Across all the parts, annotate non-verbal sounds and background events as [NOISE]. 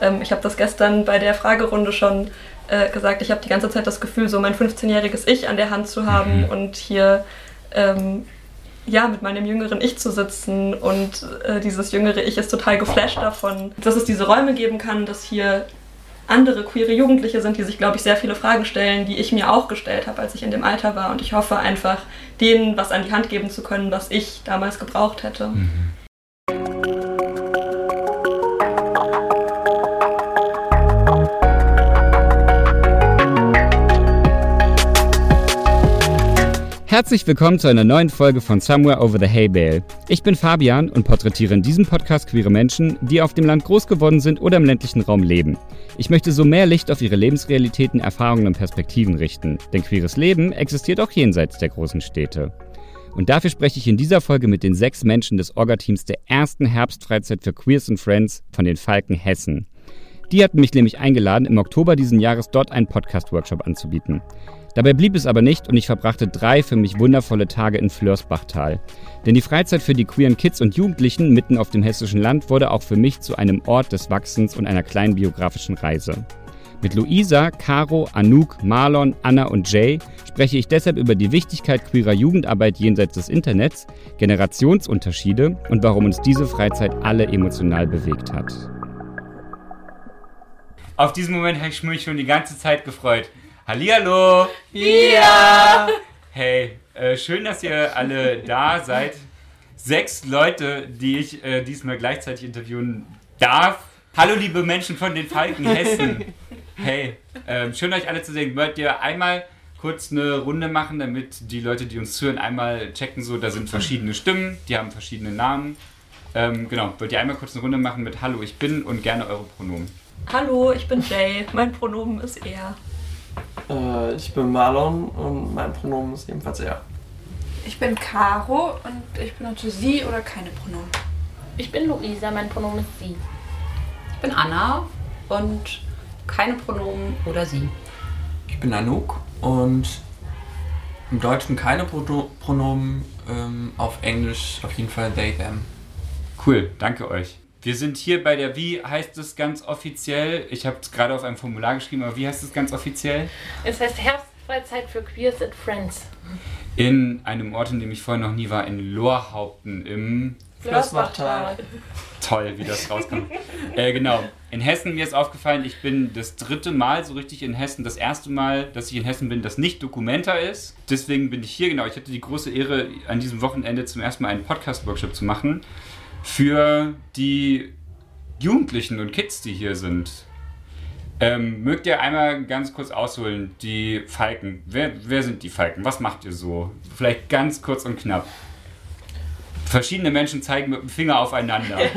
Ähm, ich habe das gestern bei der Fragerunde schon äh, gesagt. Ich habe die ganze Zeit das Gefühl, so mein 15-jähriges Ich an der Hand zu haben mhm. und hier ähm, ja, mit meinem jüngeren Ich zu sitzen und äh, dieses jüngere Ich ist total geflasht davon, dass es diese Räume geben kann, dass hier andere queere Jugendliche sind, die sich, glaube ich, sehr viele Fragen stellen, die ich mir auch gestellt habe, als ich in dem Alter war. Und ich hoffe einfach, denen was an die Hand geben zu können, was ich damals gebraucht hätte. Mhm. Herzlich willkommen zu einer neuen Folge von Somewhere Over the Hay Bale. Ich bin Fabian und porträtiere in diesem Podcast queere Menschen, die auf dem Land groß geworden sind oder im ländlichen Raum leben. Ich möchte so mehr Licht auf ihre Lebensrealitäten, Erfahrungen und Perspektiven richten, denn queeres Leben existiert auch jenseits der großen Städte. Und dafür spreche ich in dieser Folge mit den sechs Menschen des Orga-Teams der ersten Herbstfreizeit für Queers and Friends von den Falken Hessen. Die hatten mich nämlich eingeladen, im Oktober diesen Jahres dort einen Podcast-Workshop anzubieten. Dabei blieb es aber nicht und ich verbrachte drei für mich wundervolle Tage in Flörsbachtal. Denn die Freizeit für die queeren Kids und Jugendlichen mitten auf dem hessischen Land wurde auch für mich zu einem Ort des Wachsens und einer kleinen biografischen Reise. Mit Luisa, Caro, Anouk, Marlon, Anna und Jay spreche ich deshalb über die Wichtigkeit queerer Jugendarbeit jenseits des Internets, Generationsunterschiede und warum uns diese Freizeit alle emotional bewegt hat. Auf diesen Moment habe ich mich schon die ganze Zeit gefreut. Hallihallo! Ja! Hey, äh, schön, dass ihr alle da seid. Sechs Leute, die ich äh, diesmal gleichzeitig interviewen darf. Hallo, liebe Menschen von den Falken Hessen. Hey, äh, schön euch alle zu sehen. Wollt ihr einmal kurz eine Runde machen, damit die Leute, die uns zuhören, einmal checken, so, da sind verschiedene Stimmen, die haben verschiedene Namen. Ähm, genau, wollt ihr einmal kurz eine Runde machen mit Hallo, ich bin und gerne eure Pronomen. Hallo, ich bin Jay. Mein Pronomen ist er. Äh, ich bin Marlon und mein Pronomen ist ebenfalls er. Ich bin Caro und ich benutze sie oder keine Pronomen. Ich bin Luisa, mein Pronomen ist sie. Ich bin Anna und keine Pronomen oder sie. Ich bin Anouk und im Deutschen keine Pro Pronomen, ähm, auf Englisch auf jeden Fall they, them. Cool, danke euch. Wir sind hier bei der, wie heißt es ganz offiziell? Ich habe es gerade auf einem Formular geschrieben, aber wie heißt es ganz offiziell? Es heißt Herbstfreizeit für Queers and Friends. In einem Ort, in dem ich vorher noch nie war, in Lohrhaupten im Flossbachtal. Toll, wie das rauskommt. äh, genau. In Hessen, mir ist aufgefallen, ich bin das dritte Mal so richtig in Hessen. Das erste Mal, dass ich in Hessen bin, das nicht Dokumenta ist. Deswegen bin ich hier, genau. Ich hatte die große Ehre, an diesem Wochenende zum ersten Mal einen Podcast-Workshop zu machen für die Jugendlichen und Kids, die hier sind. Ähm, mögt ihr einmal ganz kurz ausholen, die Falken? Wer, wer sind die Falken? Was macht ihr so? Vielleicht ganz kurz und knapp. Verschiedene Menschen zeigen mit dem Finger aufeinander. [LAUGHS]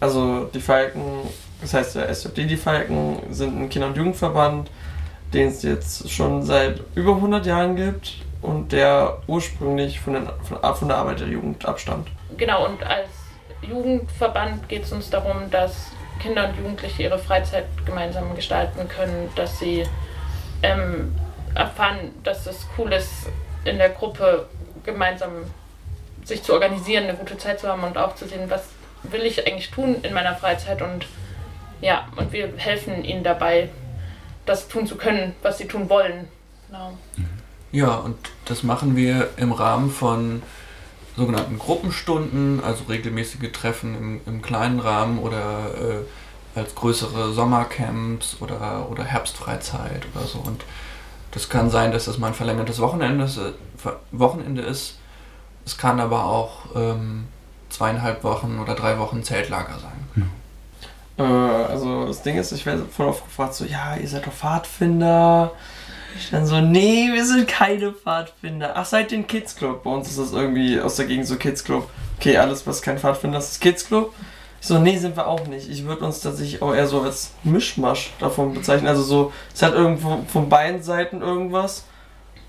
Also die Falken, das heißt der SJD, die Falken sind ein Kinder- und Jugendverband, den es jetzt schon seit über 100 Jahren gibt und der ursprünglich von, den, von, von der Arbeiterjugend abstammt. Genau, und als Jugendverband geht es uns darum, dass Kinder und Jugendliche ihre Freizeit gemeinsam gestalten können, dass sie ähm, erfahren, dass es cool ist, in der Gruppe gemeinsam sich zu organisieren, eine gute Zeit zu haben und auch zu sehen, was will ich eigentlich tun in meiner Freizeit und ja, und wir helfen ihnen dabei, das tun zu können, was sie tun wollen. Genau. Ja, und das machen wir im Rahmen von sogenannten Gruppenstunden, also regelmäßige Treffen im, im kleinen Rahmen oder äh, als größere Sommercamps oder, oder Herbstfreizeit oder so. Und das kann sein, dass das mal ein verlängertes Wochenende ist. Äh, Wochenende ist. Es kann aber auch ähm, zweieinhalb Wochen oder drei Wochen Zeltlager sein. Hm. Äh, also das Ding ist, ich werde voll oft gefragt, so, ja, ihr seid doch Pfadfinder ich dann so, nee, wir sind keine Pfadfinder. Ach, seit dem Kids Club. Bei uns ist das irgendwie aus der Gegend so Kids Club. Okay, alles, was kein Pfadfinder ist, ist Kids Club. Ich so, nee, sind wir auch nicht. Ich würde uns tatsächlich auch eher so als Mischmasch davon bezeichnen. Also so, es hat irgendwo von beiden Seiten irgendwas.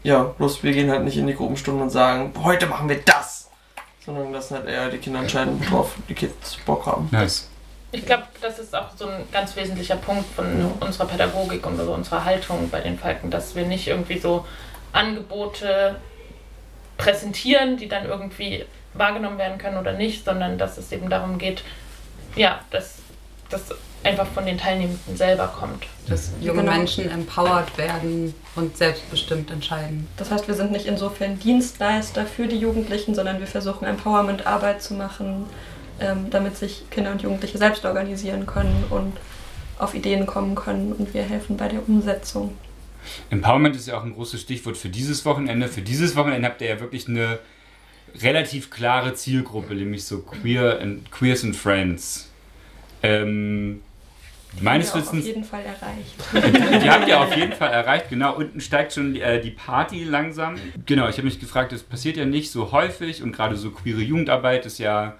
Ja, bloß wir gehen halt nicht in die Gruppenstunden und sagen, heute machen wir das. Sondern das halt eher die Kinder entscheiden, worauf die Kids Bock haben. Nice. Ich glaube, das ist auch so ein ganz wesentlicher Punkt von ja. unserer Pädagogik und unserer Haltung bei den Falken, dass wir nicht irgendwie so Angebote präsentieren, die dann irgendwie wahrgenommen werden können oder nicht, sondern dass es eben darum geht, ja, dass, dass einfach von den Teilnehmenden selber kommt. Dass junge Genau. Menschen empowered werden und selbstbestimmt entscheiden. Das heißt, wir sind nicht insofern Dienstleister für die Jugendlichen, sondern wir versuchen Empowerment-Arbeit zu machen, ähm, damit sich Kinder und Jugendliche selbst organisieren können und auf Ideen kommen können und wir helfen bei der Umsetzung. Empowerment ist ja auch ein großes Stichwort für dieses Wochenende. Für dieses Wochenende habt ihr ja wirklich eine relativ klare Zielgruppe, nämlich so Queer and, Queers and Friends. Ähm, meines Haben wir auch auf Wissens, jeden Fall erreicht. die habt ihr auf jeden Fall erreicht. Genau, unten steigt schon äh, die Party langsam. Genau, ich habe mich gefragt, das passiert ja nicht so häufig und gerade so queere Jugendarbeit ist ja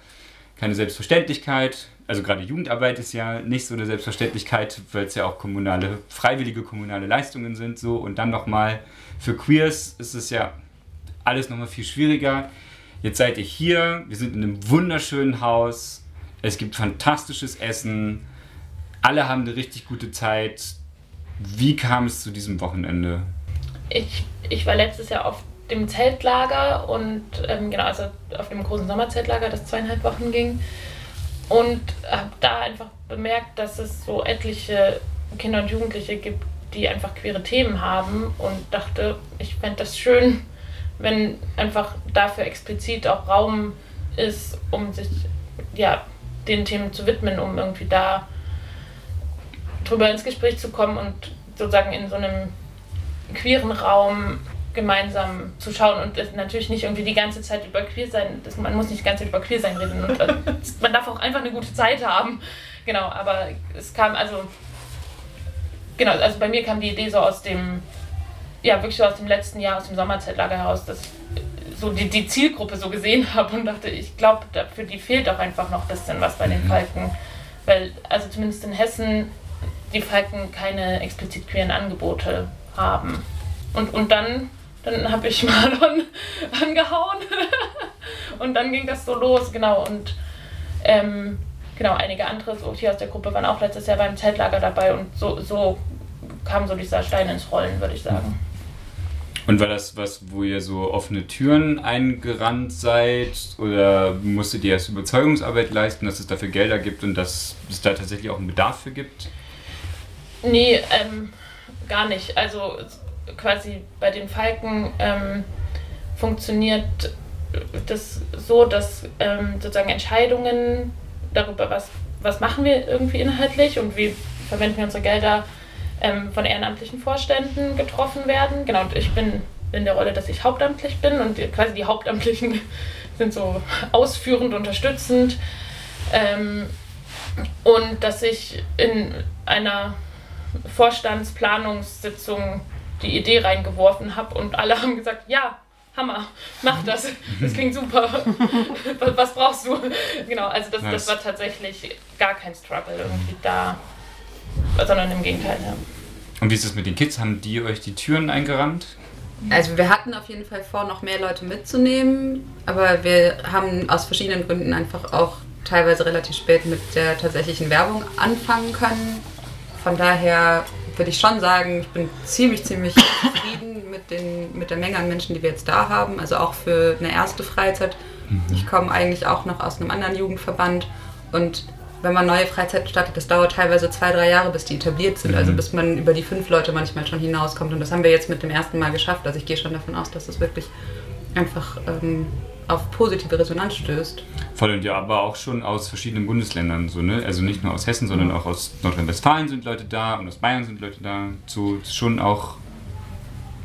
keine Selbstverständlichkeit. Also gerade Jugendarbeit ist ja nicht so eine Selbstverständlichkeit, weil es ja auch kommunale, freiwillige kommunale Leistungen sind so. Und dann nochmal für Queers ist es ja alles nochmal viel schwieriger. Jetzt seid ihr hier, wir sind in einem wunderschönen Haus, es gibt fantastisches Essen, alle haben eine richtig gute Zeit. Wie kam es zu diesem Wochenende? Ich, ich war letztes Jahr auf dem Zeltlager und ähm, genau, also auf dem großen Sommerzeltlager, das zweieinhalb Wochen ging. Und habe da einfach bemerkt, dass es so etliche Kinder und Jugendliche gibt, die einfach queere Themen haben und dachte, ich fände das schön, wenn einfach dafür explizit auch Raum ist, um sich ja, den Themen zu widmen, um irgendwie da drüber ins Gespräch zu kommen und sozusagen in so einem queeren Raum gemeinsam zu schauen und natürlich nicht irgendwie die ganze Zeit über queer sein, das, man muss nicht die ganze Zeit über queer sein reden und äh, [LAUGHS] man darf auch einfach eine gute Zeit haben. Genau, aber es kam also genau, also bei mir kam die Idee so aus dem ja, wirklich so aus dem letzten Jahr, aus dem Sommerzeitlager heraus, dass ich so die, die Zielgruppe so gesehen [LAUGHS] habe und dachte, ich glaube, für die fehlt auch einfach noch ein bisschen was bei den Mhm. Falken. Weil, also zumindest in Hessen, die Falken keine explizit queeren Angebote haben. Und, und dann, dann habe ich Marlon [LAUGHS] angehauen und dann ging das so los, genau. Und ähm, genau, einige andere so hier aus der Gruppe waren auch letztes Jahr beim Zeltlager dabei und so, so kam so dieser Stein ins Rollen, würde ich sagen. Und war das was, wo ihr so offene Türen eingerannt seid? Oder musstet ihr erst Überzeugungsarbeit leisten, dass es dafür Gelder gibt und dass es da tatsächlich auch einen Bedarf für gibt? Nee, ähm, gar nicht. Also quasi bei den Falken ähm, funktioniert das so, dass ähm, sozusagen Entscheidungen darüber, was, was machen wir irgendwie inhaltlich und wie verwenden wir unsere Gelder, ähm, von ehrenamtlichen Vorständen getroffen werden. Genau, und ich bin in der Rolle, dass ich hauptamtlich bin und quasi die Hauptamtlichen [LAUGHS] sind so ausführend, unterstützend. Ähm, und dass ich in einer Vorstandsplanungssitzung die Idee reingeworfen habe und alle haben gesagt, ja, Hammer, mach das, das klingt super, [LAUGHS] was, was brauchst du? Genau, also das, Nice. das war tatsächlich gar kein Struggle irgendwie da, sondern im Gegenteil, ja. Und wie ist es mit den Kids? Haben die euch die Türen eingerannt? Also wir hatten auf jeden Fall vor, noch mehr Leute mitzunehmen, aber wir haben aus verschiedenen Gründen einfach auch teilweise relativ spät mit der tatsächlichen Werbung anfangen können. Von daher würde ich schon sagen, ich bin ziemlich, ziemlich zufrieden mit, den, mit der Menge an Menschen, die wir jetzt da haben. Also auch für eine erste Freizeit. Ich komme eigentlich auch noch aus einem anderen Jugendverband und wenn man neue Freizeiten startet, das dauert teilweise zwei, drei Jahre, bis die etabliert sind. Also bis man über die fünf Leute manchmal schon hinauskommt. Und das haben wir jetzt mit dem ersten Mal geschafft. Also ich gehe schon davon aus, dass es wirklich einfach ähm, auf positive Resonanz stößt. Voll und ja, aber auch schon aus verschiedenen Bundesländern, so, ne? Also nicht nur aus Hessen, sondern auch aus Nordrhein-Westfalen sind Leute da und aus Bayern sind Leute da. So schon auch,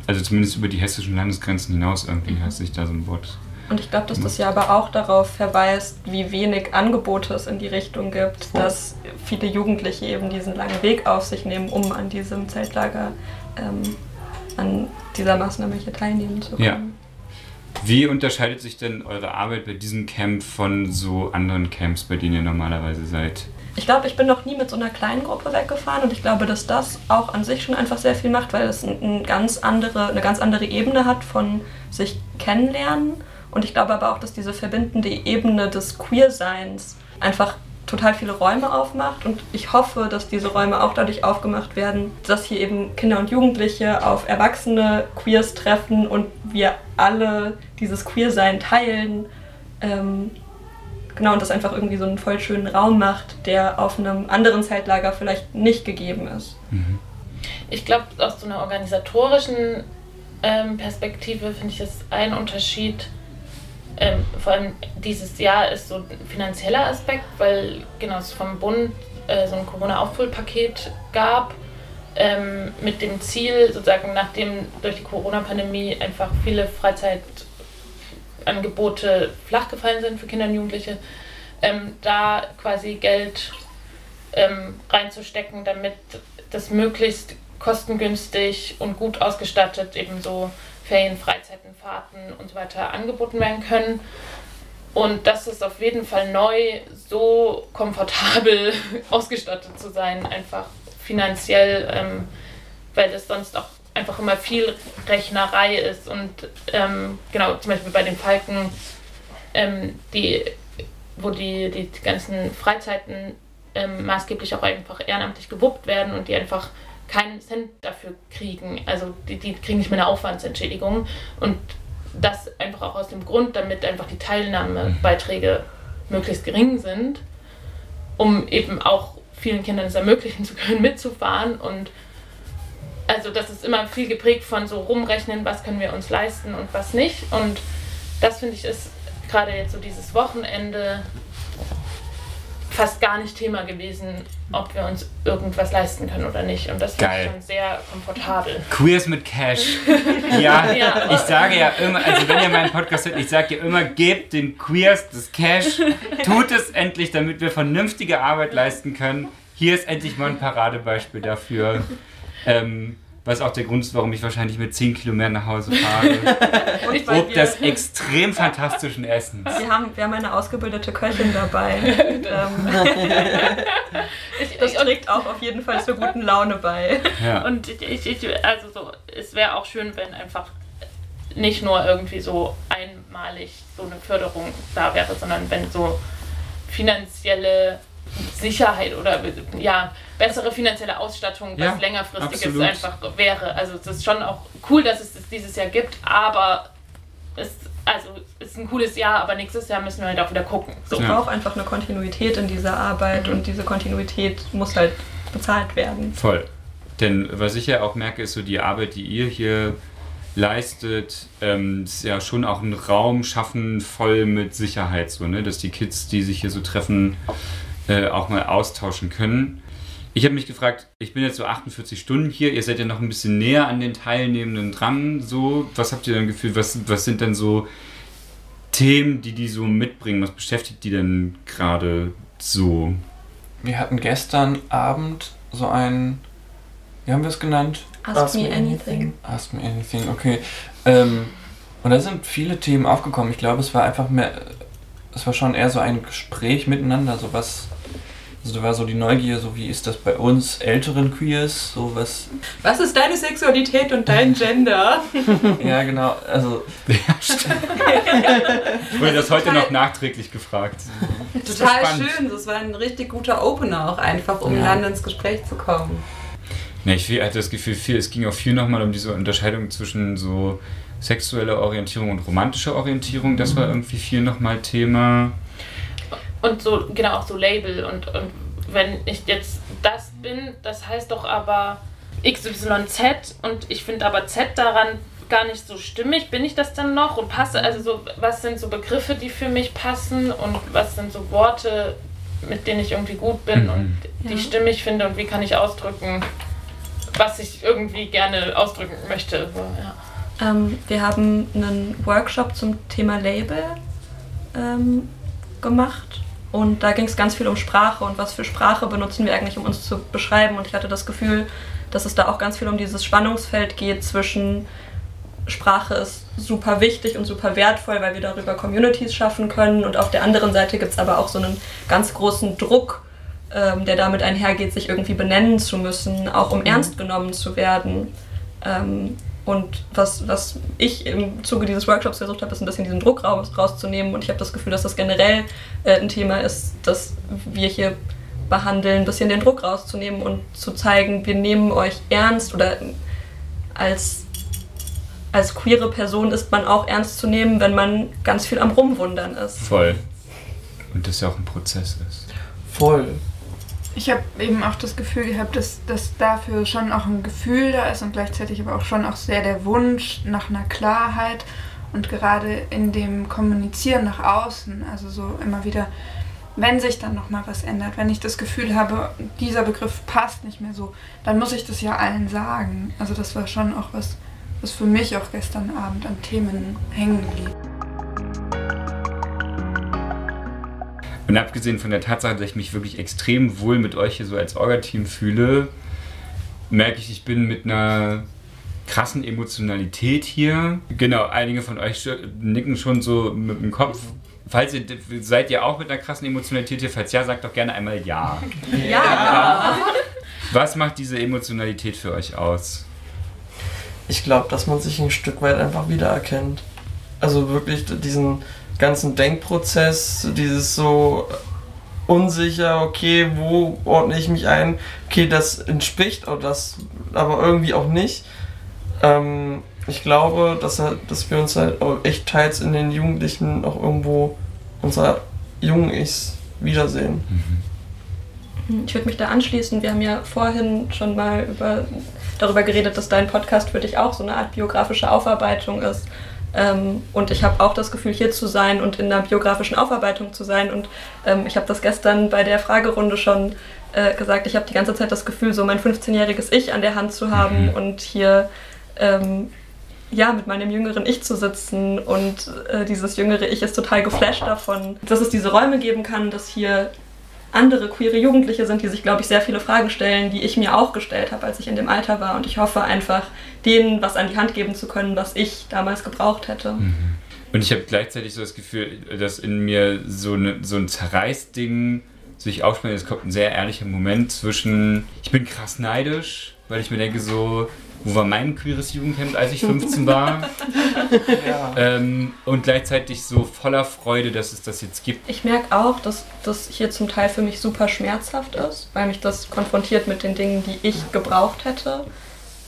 also zumindest über die hessischen Landesgrenzen hinaus irgendwie hat sich da so ein Wort. Und ich glaube, dass das ja aber auch darauf verweist, wie wenig Angebote es in die Richtung gibt, dass viele Jugendliche eben diesen langen Weg auf sich nehmen, um an diesem Zeltlager, ähm, an dieser Maßnahme hier teilnehmen zu können. Ja. Wie unterscheidet sich denn eure Arbeit bei diesem Camp von so anderen Camps, bei denen ihr normalerweise seid? Ich glaube, ich bin noch nie mit so einer kleinen Gruppe weggefahren und ich glaube, dass das auch an sich schon einfach sehr viel macht, weil es ein, ganz andere, eine ganz andere Ebene hat von sich kennenlernen. Und ich glaube aber auch, dass diese verbindende Ebene des Queerseins einfach total viele Räume aufmacht und ich hoffe, dass diese Räume auch dadurch aufgemacht werden, dass hier eben Kinder und Jugendliche auf erwachsene Queers treffen und wir alle dieses Queersein teilen. Ähm, genau, und das einfach irgendwie so einen voll schönen Raum macht, der auf einem anderen Zeltlager vielleicht nicht gegeben ist. Ich glaube, aus so einer organisatorischen ähm, Perspektive finde ich das ein Unterschied. Ähm, vor allem dieses Jahr ist so ein finanzieller Aspekt, weil genau es vom Bund äh, so ein Corona-Aufholpaket gab ähm, mit dem Ziel, sozusagen nachdem durch die Corona-Pandemie einfach viele Freizeitangebote flach gefallen sind für Kinder und Jugendliche, ähm, da quasi Geld ähm, reinzustecken, damit das möglichst kostengünstig und gut ausgestattet eben so Ferien, Freizeiten, Fahrten und so weiter angeboten werden können. Und das ist auf jeden Fall neu, so komfortabel [LAUGHS] ausgestattet zu sein, einfach finanziell, ähm, weil das sonst auch einfach immer viel Rechnerei ist. Und ähm, genau, zum Beispiel bei den Falken, ähm, die, wo die, die ganzen Freizeiten ähm, maßgeblich auch einfach ehrenamtlich gewuppt werden und die einfach keinen Cent dafür kriegen. Also die, die kriegen nicht mehr eine Aufwandsentschädigung. Und das einfach auch aus dem Grund, damit einfach die Teilnahmebeiträge möglichst gering sind, um eben auch vielen Kindern es ermöglichen zu können, mitzufahren. Und also das ist immer viel geprägt von so rumrechnen, was können wir uns leisten und was nicht. Und das finde ich ist gerade jetzt so dieses Wochenende fast gar nicht Thema gewesen, ob wir uns irgendwas leisten können oder nicht. Und das Geil. schon sehr komfortabel. Queers mit Cash. Ja, [LAUGHS] Ja. ich sage ja immer, also wenn ihr meinen Podcast hört, ich sage ja immer, gebt den Queers das Cash, tut es endlich, damit wir vernünftige Arbeit leisten können. Hier ist endlich mal ein Paradebeispiel dafür. Ähm, was auch der Grund ist, warum ich wahrscheinlich mit 10 Kilo mehr nach Hause fahre. [LAUGHS] Und Ob des extrem fantastischen Essens. wir, haben, wir haben eine ausgebildete Köchin dabei. [LAUGHS] Und, ähm, [LAUGHS] das trägt auch auf jeden Fall zur guten Laune bei. Ja. und ich, ich, ich, also so, es wäre auch schön, wenn einfach nicht nur irgendwie so einmalig so eine Förderung da wäre, sondern wenn so finanzielle Sicherheit oder ja, bessere finanzielle Ausstattung, was Ja, längerfristiges absolut. einfach wäre. Also es ist schon auch cool, dass es das dieses Jahr gibt, aber es also es ist ein cooles Jahr, aber nächstes Jahr müssen wir halt auch wieder gucken. So. Es Ja. braucht einfach eine Kontinuität in dieser Arbeit und diese Kontinuität muss halt bezahlt werden. Voll. Denn was ich ja auch merke, ist so die Arbeit, die ihr hier leistet, ähm, ist ja schon auch einen Raum schaffen, voll mit Sicherheit, so, ne? dass die Kids, die sich hier so treffen, äh, auch mal austauschen können. Ich habe mich gefragt, ich bin jetzt so 48 Stunden hier, ihr seid ja noch ein bisschen näher an den Teilnehmenden dran, so. Was habt ihr denn Gefühl, was, was sind denn so Themen, die die so mitbringen? Was beschäftigt die denn gerade so? Wir hatten gestern Abend so ein, wie haben wir es genannt? Ask, me anything. Ask me anything, okay. Ähm, und da sind viele Themen aufgekommen. Ich glaube, es war einfach mehr, es war schon eher so ein Gespräch miteinander, so was, also da war so die Neugier, so wie ist das bei uns älteren Queers, so was, Was ist deine Sexualität und dein [LAUGHS] Gender? ja genau, also Ich wurde das heute noch nachträglich gefragt. Total spannend. schön. Das war ein richtig guter Opener auch einfach, um Ja. dann ins Gespräch zu kommen. Ja, ich hatte das Gefühl, viel, es ging auch viel nochmal um diese Unterscheidung zwischen so sexueller Orientierung und romantischer Orientierung. Das war irgendwie viel nochmal Thema. Und so, genau, auch so Label. Und, und wenn ich jetzt das bin, das heißt doch aber XYZ und ich finde aber Z daran gar nicht so stimmig. Bin ich das dann noch und passe? Also so, was sind so Begriffe, die für mich passen und was sind so Worte, mit denen ich irgendwie gut bin Mhm. und die Ja. stimmig finde und wie kann ich ausdrücken, was ich irgendwie gerne ausdrücken möchte. So, ja. Ähm, wir haben einen Workshop zum Thema Label ähm, gemacht und da ging es ganz viel um Sprache und was für Sprache benutzen wir eigentlich, um uns zu beschreiben. Und ich hatte das Gefühl, dass es da auch ganz viel um dieses Spannungsfeld geht zwischen Sprache ist super wichtig und super wertvoll, weil wir darüber Communities schaffen können. Und auf der anderen Seite gibt es aber auch so einen ganz großen Druck, ähm, der damit einhergeht, sich irgendwie benennen zu müssen, auch um ernst genommen zu werden. Ähm, und was, was ich im Zuge dieses Workshops versucht habe, ist ein bisschen diesen Druck raus, rauszunehmen. Und ich habe das Gefühl, dass das generell äh, ein Thema ist, das wir hier behandeln, ein bisschen den Druck rauszunehmen und zu zeigen, wir nehmen euch ernst oder als, als queere Person ist man auch ernst zu nehmen, wenn man ganz viel am Rumwundern ist. Voll. Und das ja auch ein Prozess ist. Voll. Ich habe eben auch das Gefühl gehabt, dass, dass dafür schon auch ein Gefühl da ist und gleichzeitig aber auch schon auch sehr der Wunsch nach einer Klarheit und gerade in dem Kommunizieren nach außen, also so immer wieder, wenn sich dann nochmal was ändert, wenn ich das Gefühl habe, dieser Begriff passt nicht mehr so, dann muss ich das ja allen sagen. Also das war schon auch was, was für mich auch gestern Abend an Themen hängen blieb. Und abgesehen von der Tatsache, dass ich mich wirklich extrem wohl mit euch hier so als Orga-Team fühle, merke ich, ich bin mit einer krassen Emotionalität hier. Genau, einige von euch nicken schon so mit dem Kopf. Falls ihr seid ihr auch mit einer krassen Emotionalität hier? Falls ja, sagt doch gerne einmal ja. Ja. Was macht diese Emotionalität für euch aus? Ich glaube, dass man sich ein Stück weit einfach wiedererkennt. Also wirklich diesen ganzen Denkprozess, dieses so unsicher, okay, wo ordne ich mich ein? Okay, das entspricht oder das aber irgendwie auch nicht. Ähm, ich glaube, dass, dass wir uns halt auch echt teils in den Jugendlichen auch irgendwo unserer jungen Ichs wiedersehen. Mhm. Ich würde mich da anschließen. Wir haben ja vorhin schon mal über, darüber geredet, dass dein Podcast für dich auch so eine Art biografische Aufarbeitung ist. Ähm, und ich habe auch das Gefühl, hier zu sein und in einer biografischen Aufarbeitung zu sein. Und ähm, ich habe das gestern bei der Fragerunde schon äh, gesagt. Ich habe die ganze Zeit das Gefühl, so mein 15-jähriges Ich an der Hand zu haben mhm. und hier ähm, ja, mit meinem jüngeren Ich zu sitzen. Und äh, dieses jüngere Ich ist total geflasht davon, dass es diese Räume geben kann, dass hier andere queere Jugendliche sind, die sich, glaube ich, sehr viele Fragen stellen, die ich mir auch gestellt habe, als ich in dem Alter war. Und ich hoffe einfach, denen was an die Hand geben zu können, was ich damals gebraucht hätte. Mhm. Und ich habe gleichzeitig so das Gefühl, dass in mir so, eine, so ein Zerreißding sich aufspielt. Es kommt ein sehr ehrlicher Moment zwischen, ich bin krass neidisch, weil ich mir denke so, wo war mein queeres Jugendcamp, als ich 15 war? [LAUGHS] ja. ähm, und gleichzeitig so voller Freude, dass es das jetzt gibt. Ich merke auch, dass das hier zum Teil für mich super schmerzhaft ist, weil mich das konfrontiert mit den Dingen, die ich gebraucht hätte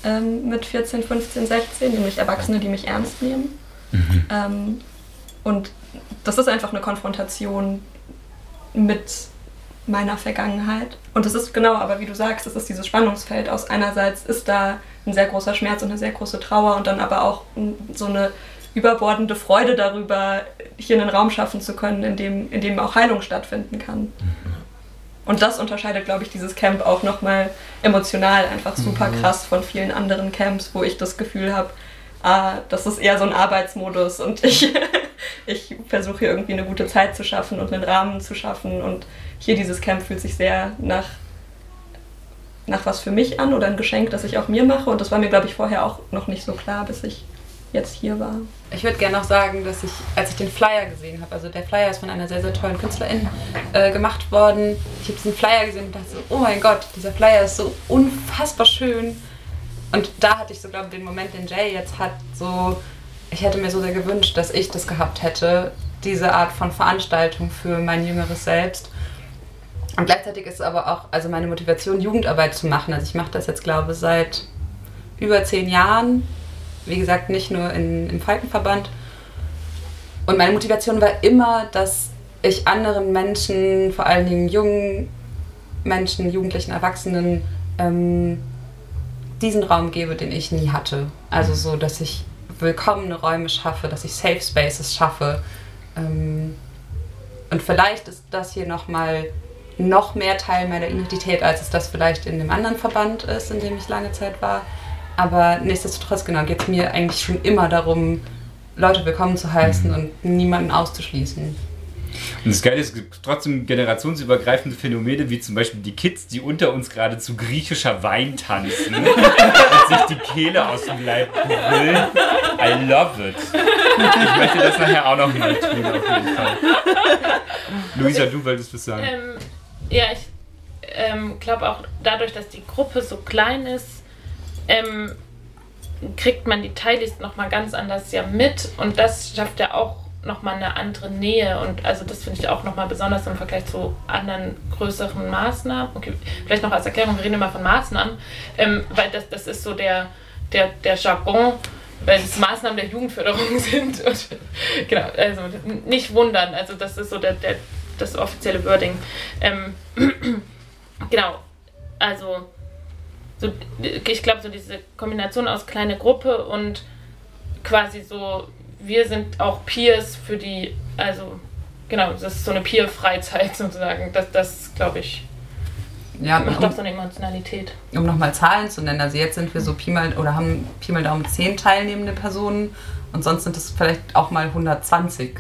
ähm, mit 14, 15, 16, nämlich Erwachsene, die mich ernst nehmen. Mhm. Ähm, und das ist einfach eine Konfrontation mit meiner Vergangenheit. Und das ist genau, aber wie du sagst, das ist dieses Spannungsfeld aus einerseits ist da ein sehr großer Schmerz und eine sehr große Trauer und dann aber auch so eine überbordende Freude darüber, hier einen Raum schaffen zu können, in dem, in dem auch Heilung stattfinden kann. Mhm. Und das unterscheidet, glaube ich, dieses Camp auch nochmal emotional einfach super mhm. krass von vielen anderen Camps, wo ich das Gefühl habe, ah, das ist eher so ein Arbeitsmodus und ich, [LAUGHS] ich versuche hier irgendwie eine gute Zeit zu schaffen und einen Rahmen zu schaffen. Und hier dieses Camp fühlt sich sehr nach nach was für mich an oder ein Geschenk, das ich auch mir mache. Und das war mir, glaube ich, vorher auch noch nicht so klar, bis ich jetzt hier war. Ich würde gerne noch sagen, dass ich, als ich den Flyer gesehen habe, also der Flyer ist von einer sehr, sehr tollen Künstlerin äh, gemacht worden. Ich habe diesen Flyer gesehen und dachte so, oh mein Gott, dieser Flyer ist so unfassbar schön. Und da hatte ich so, glaube ich, den Moment, den Jay jetzt hat, so, ich hätte mir so sehr gewünscht, dass ich das gehabt hätte, diese Art von Veranstaltung für mein jüngeres Selbst. Und gleichzeitig ist es aber auch also meine Motivation, Jugendarbeit zu machen. Also ich mache das jetzt, glaube ich, seit über zehn Jahren. Wie gesagt, nicht nur in, im Falkenverband. Und meine Motivation war immer, dass ich anderen Menschen, vor allen Dingen jungen Menschen, Jugendlichen, Erwachsenen, ähm, diesen Raum gebe, den ich nie hatte. Also so, dass ich willkommene Räume schaffe, dass ich Safe Spaces schaffe. Ähm, und vielleicht ist das hier nochmal noch mehr Teil meiner Identität, als es das vielleicht in dem anderen Verband ist, in dem ich lange Zeit war. Aber nichtsdestotrotz, genau, geht es mir eigentlich schon immer darum, Leute willkommen zu heißen mhm. und niemanden auszuschließen. Und das Geile ist, es gibt trotzdem generationsübergreifende Phänomene, wie zum Beispiel die Kids, die unter uns gerade zu griechischer Wein tanzen [LAUGHS] und sich die Kehle aus dem Leib brüllen. I love it. Ich möchte das nachher auch noch mal tun, auf jeden Fall. Luisa, du wolltest was sagen. Ähm, ja, ich ähm, glaube auch dadurch, dass die Gruppe so klein ist, ähm, kriegt man die Teilis nochmal ganz anders ja mit und das schafft ja auch nochmal eine andere Nähe und also das finde ich auch nochmal besonders im Vergleich zu anderen größeren Maßnahmen. Okay, vielleicht noch als Erklärung, wir reden immer von Maßnahmen, ähm, weil das, das ist so der, der, der Jargon, weil es Maßnahmen der Jugendförderung [LAUGHS] sind und genau, also nicht wundern, also das ist so der, der das offizielle Wording. Ähm, [CLEARS THROAT] genau, also so, ich glaube, so diese Kombination aus kleine Gruppe und quasi so, wir sind auch Peers für die, also genau, das ist so eine Peer-Freizeit [LAUGHS] sozusagen. Das, das glaube ich, Ja, macht um, auch so eine Emotionalität. um nochmal Zahlen zu nennen, also jetzt sind wir so Pi mal oder haben Pi mal Daumen 10 teilnehmende Personen und sonst sind es vielleicht auch mal 120.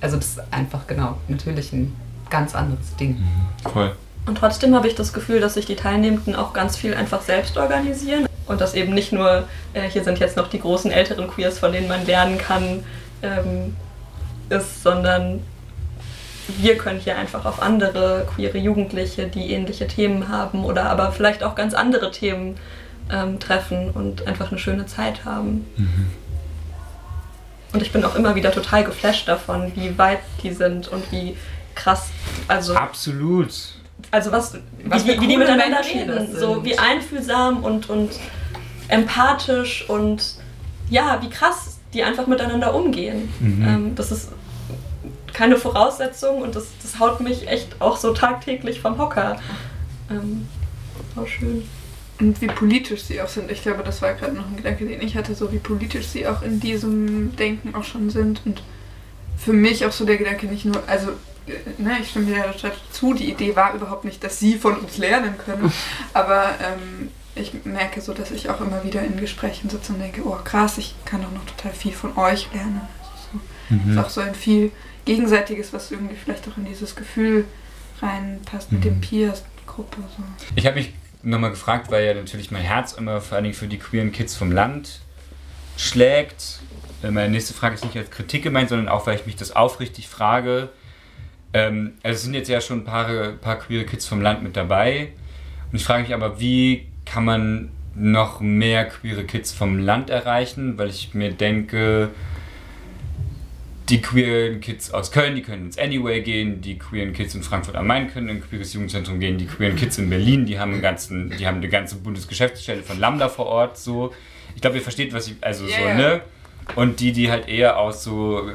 Also das ist einfach genau natürlich ein ganz anderes Ding. Voll. Und trotzdem habe ich das Gefühl, dass sich die Teilnehmenden auch ganz viel einfach selbst organisieren. Und dass eben nicht nur, äh, hier sind jetzt noch die großen älteren Queers, von denen man lernen kann, ähm, ist, sondern wir können hier einfach auf andere queere Jugendliche, die ähnliche Themen haben oder aber vielleicht auch ganz andere Themen ähm, treffen und einfach eine schöne Zeit haben. Und ich bin auch immer wieder total geflasht davon, wie weit die sind und wie krass, also Absolut. also was, Was wie, wie die miteinander Menschen reden, so wie einfühlsam und, und empathisch und ja, wie krass die einfach miteinander umgehen. Mhm. Ähm, das ist keine Voraussetzung und das, das haut mich echt auch so tagtäglich vom Hocker. Ähm, auch schön. Und wie politisch sie auch sind. Ich glaube, das war gerade noch ein Gedanke, den ich hatte, so wie politisch sie auch in diesem Denken auch schon sind. Und für mich auch so der Gedanke nicht nur, also, äh, ne, ich stimme dir ja total zu, die Idee war überhaupt nicht, dass sie von uns lernen können. [LAUGHS] Aber ähm, ich merke so, dass ich auch immer wieder in Gesprächen sitze und denke, oh krass, ich kann doch noch total viel von euch lernen. Also so, Mhm. ist auch so ein viel Gegenseitiges, was irgendwie vielleicht auch in dieses Gefühl reinpasst mit Mhm. dem Peers-Gruppe. So. Ich habe mich nochmal gefragt, weil ja natürlich mein Herz immer vor allen Dingen für die queeren Kids vom Land schlägt. Äh, Meine nächste Frage ist nicht als Kritik gemeint, sondern auch, weil ich mich das aufrichtig frage. Ähm, also es sind jetzt ja schon ein paar, paar queere Kids vom Land mit dabei. Und ich frage mich aber, wie kann man noch mehr queere Kids vom Land erreichen? Weil ich mir denke, die queeren Kids aus Köln, die können ins Anyway gehen, die queeren Kids in Frankfurt am Main können in ein queeres Jugendzentrum gehen, die queeren Kids in Berlin, die haben, einen ganzen, die haben eine ganze Bundesgeschäftsstelle von Lambda vor Ort. So. Ich glaube, ihr versteht, was ich, also so, Ja, ja. ne? Und die, die halt eher aus so äh,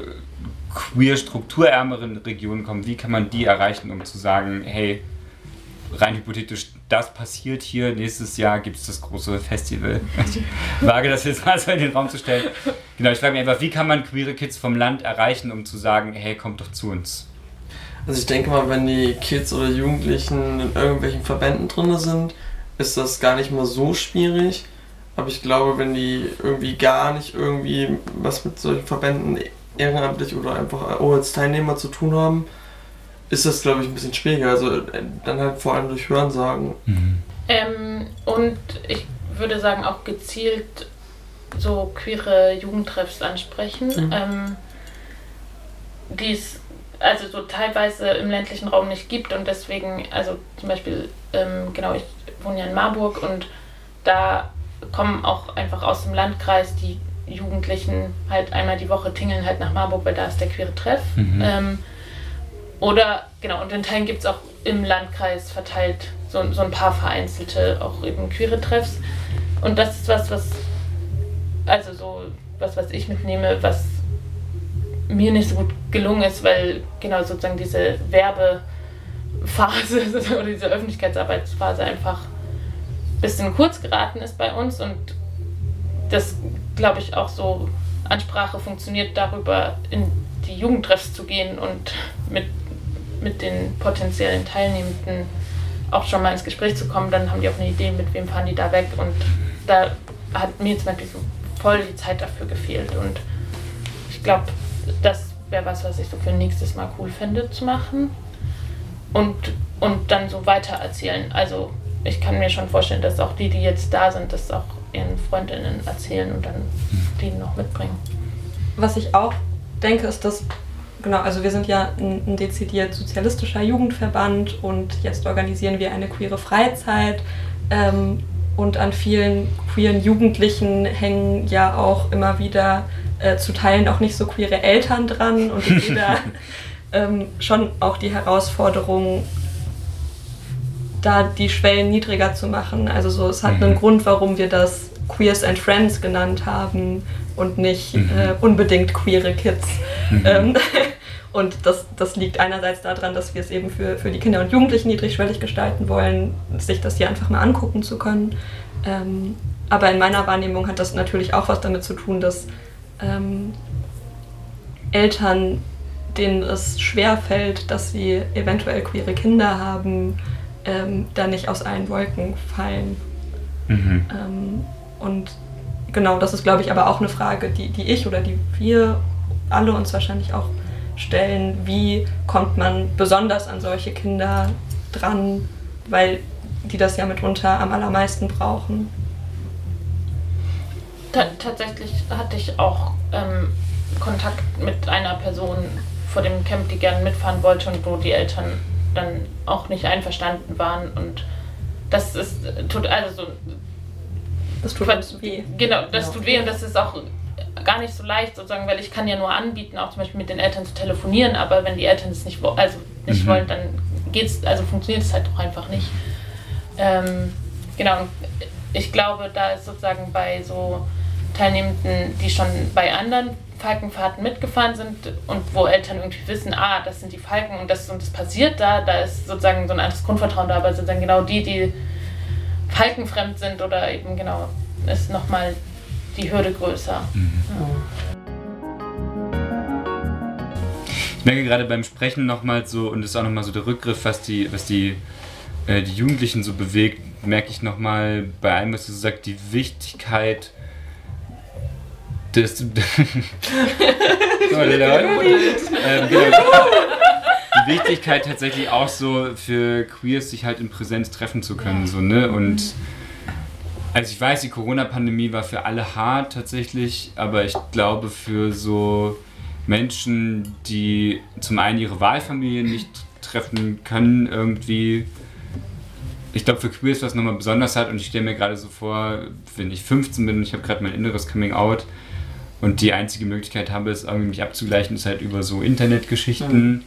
queer strukturärmeren Regionen kommen, wie kann man die erreichen, um zu sagen, hey, rein hypothetisch, das passiert hier, nächstes Jahr gibt es das große Festival. Ich wage das jetzt mal so in den Raum zu stellen. Genau, ich frage mich einfach, wie kann man queere Kids vom Land erreichen, um zu sagen, hey, kommt doch zu uns. Also ich denke mal, wenn die Kids oder Jugendlichen in irgendwelchen Verbänden drin sind, ist das gar nicht mal so schwierig. Aber ich glaube, wenn die irgendwie gar nicht irgendwie was mit solchen Verbänden ehrenamtlich oder einfach als Teilnehmer zu tun haben, ist das, glaube ich, ein bisschen schwieriger. Also äh, dann halt vor allem durch Hörensagen. Ähm, und ich würde sagen, auch gezielt so queere Jugendtreffs ansprechen, Mhm. ähm, die es also so teilweise im ländlichen Raum nicht gibt und deswegen, also zum Beispiel, ähm, genau, ich wohne ja in Marburg und da kommen auch einfach aus dem Landkreis die Jugendlichen halt einmal die Woche tingeln halt nach Marburg, weil da ist der queere Treff. Mhm. Ähm, oder, genau, und in Teilen gibt es auch im Landkreis verteilt so, so ein paar vereinzelte, auch eben queere Treffs. Und das ist was, was, also so, was, was ich mitnehme, was mir nicht so gut gelungen ist, weil genau sozusagen diese Werbephase [LAUGHS] oder diese Öffentlichkeitsarbeitsphase einfach ein bisschen kurz geraten ist bei uns und das, glaube ich, auch so Ansprache funktioniert darüber, in die Jugendtreffs zu gehen und mit, mit den potenziellen Teilnehmenden auch schon mal ins Gespräch zu kommen. Dann haben die auch eine Idee, mit wem fahren die da weg. Und da hat mir zum Beispiel so voll die Zeit dafür gefehlt. Und ich glaube, das wäre was, was ich so für nächstes Mal cool fände zu machen. Und, und dann so weiter erzählen. Also ich kann mir schon vorstellen, dass auch die, die jetzt da sind, das auch ihren Freundinnen erzählen und dann die noch mitbringen. Was ich auch denke, ist, dass, genau, also wir sind ja ein, ein dezidiert sozialistischer Jugendverband und jetzt organisieren wir eine queere Freizeit. Ähm, und an vielen queeren Jugendlichen hängen ja auch immer wieder äh, zu Teilen auch nicht so queere Eltern dran. Und da [LAUGHS] ähm, schon auch die Herausforderung, da die Schwellen niedriger zu machen. Also so, es hat einen Mhm. Grund, warum wir das Queers and Friends genannt haben und nicht Mhm. äh, unbedingt queere Kids. Mhm. Ähm, [LAUGHS] und das, das liegt einerseits daran, dass wir es eben für, für die Kinder und Jugendlichen niedrigschwellig gestalten wollen, sich das hier einfach mal angucken zu können. Ähm, aber in meiner Wahrnehmung hat das natürlich auch was damit zu tun, dass ähm, Eltern, denen es schwer fällt, dass sie eventuell queere Kinder haben, ähm, da nicht aus allen Wolken fallen. Mhm. Ähm, und genau, das ist, glaube ich, aber auch eine Frage, die, die ich oder die wir alle uns wahrscheinlich auch stellen, wie kommt man besonders an solche Kinder dran, weil die das ja mitunter am allermeisten brauchen. Ta tatsächlich hatte ich auch ähm, Kontakt mit einer Person vor dem Camp, die gerne mitfahren wollte und wo die Eltern dann auch nicht einverstanden waren und das ist tut also so das tut weh. Genau, das ja. tut weh und das ist auch gar nicht so leicht, sozusagen, weil ich kann ja nur anbieten, auch zum Beispiel mit den Eltern zu telefonieren, aber wenn die Eltern es nicht, also nicht mhm. wollen, dann geht's, also funktioniert es halt auch einfach nicht. Ähm, genau, ich glaube, da ist sozusagen bei so Teilnehmenden, die schon bei anderen Falkenfahrten mitgefahren sind und wo Eltern irgendwie wissen, ah, das sind die Falken und das und das passiert da, da ist sozusagen so ein anderes Grundvertrauen da, aber sozusagen genau die, die falkenfremd sind oder eben genau ist nochmal die Hürde größer. Mhm. Ja. Ich merke gerade beim Sprechen nochmal so, und das ist auch nochmal so der Rückgriff, was die, was die, äh, die Jugendlichen so bewegt, merke ich nochmal bei allem, was du so sagst, die Wichtigkeit des. [LAUGHS] [LAUGHS] so, ähm, genau, Wichtigkeit tatsächlich auch so für Queers, sich halt in Präsenz treffen zu können. So, ne? Und also ich weiß, die Corona-Pandemie war für alle hart tatsächlich, aber ich glaube für so Menschen, die zum einen ihre Wahlfamilien nicht treffen können, irgendwie. Ich glaube, für Queers was nochmal besonders hat und ich stelle mir gerade so vor, wenn ich 15 bin und ich habe gerade mein inneres Coming Out und die einzige Möglichkeit habe, es irgendwie mich abzugleichen, ist halt über so Internetgeschichten. Mhm.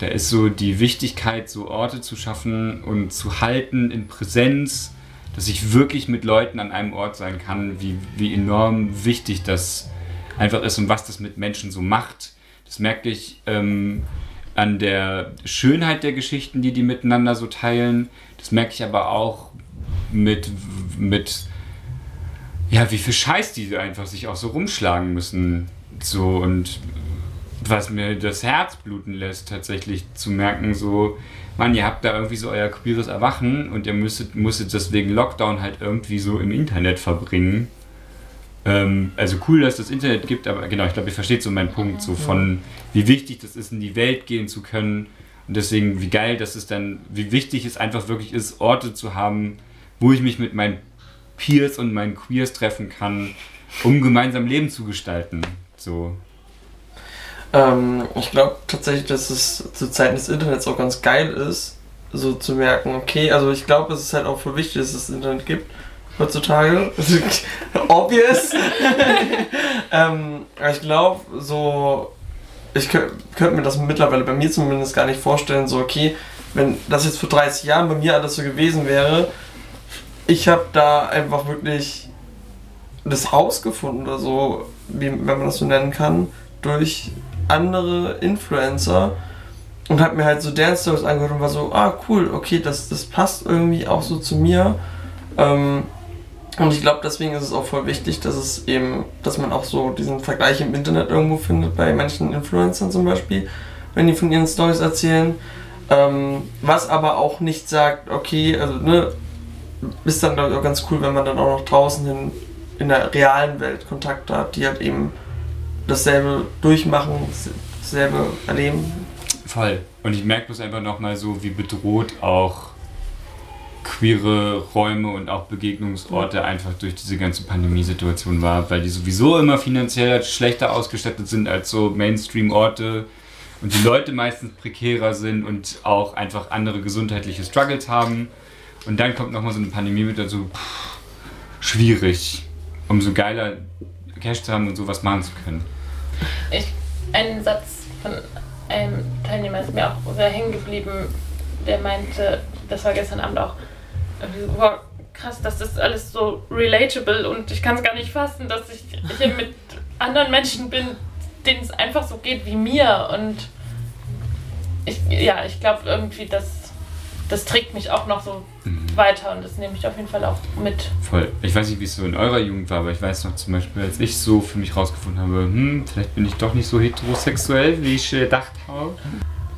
Da ist so die Wichtigkeit, so Orte zu schaffen und zu halten in Präsenz dass ich wirklich mit Leuten an einem Ort sein kann, wie, wie enorm wichtig das einfach ist und was das mit Menschen so macht. Das merke ich ähm, an der Schönheit der Geschichten, die die miteinander so teilen. Das merke ich aber auch mit, mit ja, wie viel Scheiß die einfach sich auch so rumschlagen müssen. So und was mir das Herz bluten lässt, tatsächlich zu merken, so, Mann, ihr habt da irgendwie so euer queeres Erwachen und ihr müsstet, musstet deswegen Lockdown halt irgendwie so im Internet verbringen. Ähm, also cool, dass es das Internet gibt, aber genau, ich glaube, ihr versteht so meinen Punkt, so von wie wichtig das ist, in die Welt gehen zu können. Und deswegen, wie geil, dass es dann, wie wichtig es einfach wirklich ist, Orte zu haben, wo ich mich mit meinen Peers und meinen Queers treffen kann, um gemeinsam Leben zu gestalten. So. Ähm, ich glaube tatsächlich, dass es zu Zeiten des Internets auch ganz geil ist, so zu merken, okay, also ich glaube, es ist halt auch für wichtig, dass es das Internet gibt heutzutage. [LAUGHS] Obvious. [LAUGHS] ähm, ich glaube, so, ich könnte mir das mittlerweile bei mir zumindest gar nicht vorstellen, so, okay, wenn das jetzt vor 30 Jahren bei mir alles so gewesen wäre, ich habe da einfach wirklich das Haus gefunden oder so, wie, wenn man das so nennen kann, durch andere Influencer und habe mir halt so deren Stories angehört und war so, ah cool, okay, das, das passt irgendwie auch so zu mir. Ähm, und ich glaube, deswegen ist es auch voll wichtig, dass es eben, dass man auch so diesen Vergleich im Internet irgendwo findet, bei manchen Influencern zum Beispiel, wenn die von ihren Stories erzählen. Ähm, was aber auch nicht sagt, okay, also ne, ist dann glaube ich auch ganz cool, wenn man dann auch noch draußen hin in der realen Welt Kontakte hat, die halt eben dasselbe durchmachen, dasselbe erleben. Voll. Und ich merke bloß einfach nochmal so, wie bedroht auch queere Räume und auch Begegnungsorte einfach durch diese ganze Pandemiesituation war, weil die sowieso immer finanziell schlechter ausgestattet sind als so Mainstream-Orte und die Leute meistens prekärer sind und auch einfach andere gesundheitliche Struggles haben. Und dann kommt nochmal so eine Pandemie mit dazu. Pff, schwierig. Umso geiler Cash zu haben und sowas machen zu können. Ich, ein Satz von einem Teilnehmer ist mir auch sehr hängen geblieben, der meinte, das war gestern Abend auch, wow, krass, das ist alles so relatable und ich kann es gar nicht fassen, dass ich hier [LAUGHS] mit anderen Menschen bin, denen es einfach so geht wie mir und ich, ja, ich glaube irgendwie, das, das trägt mich auch noch so Mhm. weiter und das nehme ich auf jeden Fall auch mit. Voll. Ich weiß nicht, wie es so in eurer Jugend war, aber ich weiß noch zum Beispiel, als ich so für mich rausgefunden habe, hm, vielleicht bin ich doch nicht so heterosexuell, wie ich gedacht habe.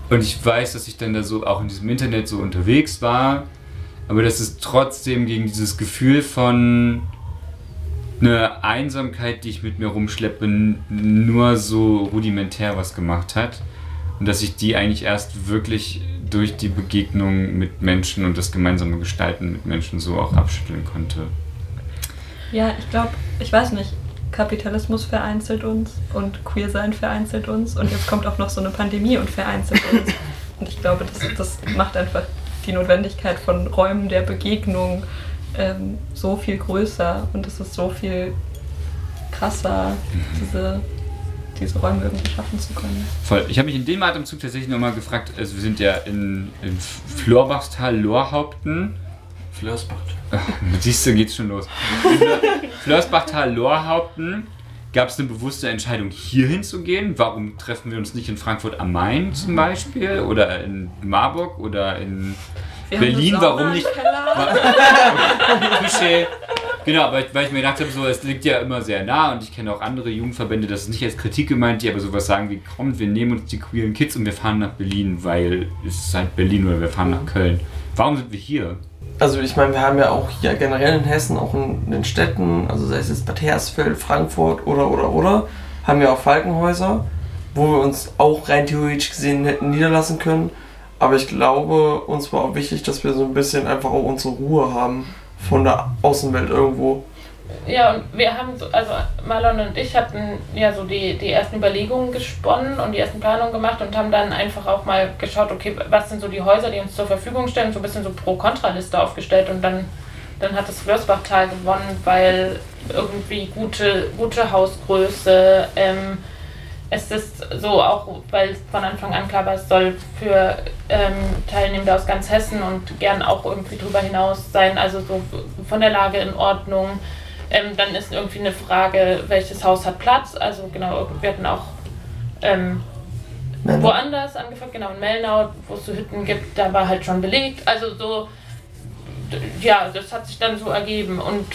Und ich weiß, dass ich dann da so auch in diesem Internet so unterwegs war, aber dass es trotzdem gegen dieses Gefühl von einer Einsamkeit, die ich mit mir rumschleppe, nur so rudimentär was gemacht hat. Und dass ich die eigentlich erst wirklich durch die Begegnung mit Menschen und das gemeinsame Gestalten mit Menschen so auch abschütteln konnte. Ja, ich glaube, ich weiß nicht, Kapitalismus vereinzelt uns und Queersein vereinzelt uns und jetzt kommt auch noch so eine Pandemie und vereinzelt uns. [LAUGHS] Und ich glaube, das, das macht einfach die Notwendigkeit von Räumen der Begegnung ähm, so viel größer und es ist so viel krasser, diese, diese Räume irgendwie schaffen zu können. Voll. Ich habe mich in dem Atemzug tatsächlich nochmal gefragt, also wir sind ja in, in Florbachstal, Lorhaupten. Flörsbach. Siehst du, geht's schon los. Flörsbachtal, Lorhaupten. Gab es eine bewusste Entscheidung, hier hinzugehen? Warum treffen wir uns nicht in Frankfurt am Main zum Beispiel? Oder in Marburg oder in Wir Berlin? Sauna Warum nicht? Keller. [LAUGHS] Genau, aber weil ich mir gedacht habe, so, es liegt ja immer sehr nah und ich kenne auch andere Jugendverbände, das ist nicht als Kritik gemeint, die aber sowas sagen wie, komm, wir nehmen uns die queeren Kids und wir fahren nach Berlin, weil es ist halt Berlin oder wir fahren nach Köln. Warum sind wir hier? Also ich meine, wir haben ja auch hier generell in Hessen, auch in den Städten, also sei es jetzt Bad Hersfeld, Frankfurt oder oder oder, haben wir auch Falkenhäuser, wo wir uns auch rein theoretisch gesehen hätten niederlassen können. Aber ich glaube, uns war auch wichtig, dass wir so ein bisschen einfach auch unsere Ruhe haben von der Außenwelt irgendwo. Ja, und wir haben, so, also Marlon und ich hatten ja so die, die ersten Überlegungen gesponnen und die ersten Planungen gemacht und haben dann einfach auch mal geschaut, okay, was sind so die Häuser, die uns zur Verfügung stellen, so ein bisschen so Pro-Kontra-Liste aufgestellt und dann, dann hat das Flörsbachtal gewonnen, weil irgendwie gute, gute Hausgröße, ähm, es ist so auch, weil von Anfang an klar war, es soll für ähm, Teilnehmende aus ganz Hessen und gern auch irgendwie drüber hinaus sein, also so von der Lage in Ordnung. Ähm, dann ist irgendwie eine Frage, welches Haus hat Platz. Also genau, wir hatten auch ähm, woanders angefangen, genau in Melnau, wo es so Hütten gibt, da war halt schon belegt. Also so, ja, das hat sich dann so ergeben und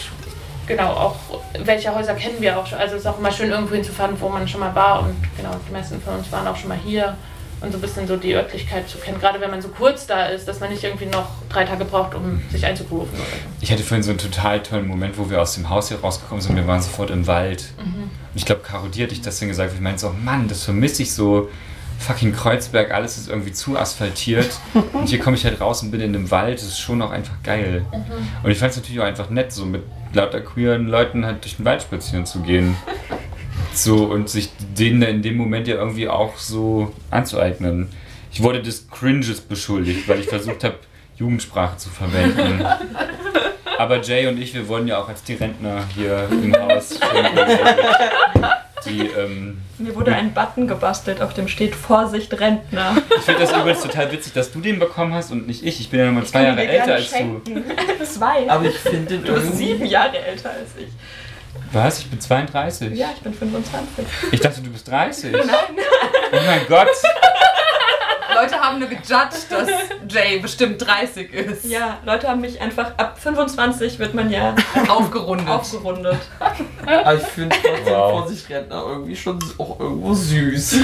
genau auch, welche Häuser kennen wir auch schon. Also es ist auch immer schön irgendwo hinzufahren, wo man schon mal war und genau, die meisten von uns waren auch schon mal hier und so ein bisschen so die Örtlichkeit zu kennen. Gerade wenn man so kurz da ist, dass man nicht irgendwie noch drei Tage braucht, um sich einzugrooven so. Ich hatte vorhin so einen total tollen Moment, wo wir aus dem Haus hier rausgekommen sind. Wir waren sofort im Wald. Und ich glaube, Caro, dir hatte ich das dann gesagt. Ich meinte so, Mann, das vermisse ich so. Fucking Kreuzberg, alles ist irgendwie zu asphaltiert. Und hier komme ich halt raus und bin in einem Wald. Das ist schon auch einfach geil. Und ich fand es natürlich auch einfach nett, so mit lauter queeren Leuten halt durch den Wald spazieren zu gehen. So, und sich denen in dem Moment ja irgendwie auch so anzueignen. Ich wurde des Cringes beschuldigt, weil ich versucht habe, Jugendsprache zu verwenden. Aber Jay und ich, wir wurden ja auch als die Rentner hier im Haus die, ähm, Mir wurde ein Button gebastelt, auf dem steht Vorsicht Rentner. ich finde das übrigens total witzig, dass du den bekommen hast und nicht ich. Ich bin ja nochmal zwei Jahre älter als du. [LAUGHS] Zwei. Aber ich finde du bist sieben Jahre älter als ich. Was? Ich bin 32. Ja, ich bin 25. Ich dachte, du bist 30. [LAUGHS] Nein. Oh mein Gott. Leute haben nur gejudged, dass [LAUGHS] Jay bestimmt 30 ist. Ja, Leute haben mich einfach ab 25 wird man ja [LAUGHS] Aufgerundet. aufgerundet. Aber ich finde trotzdem Wow. Vorsicht Rentner irgendwie schon auch irgendwo süß.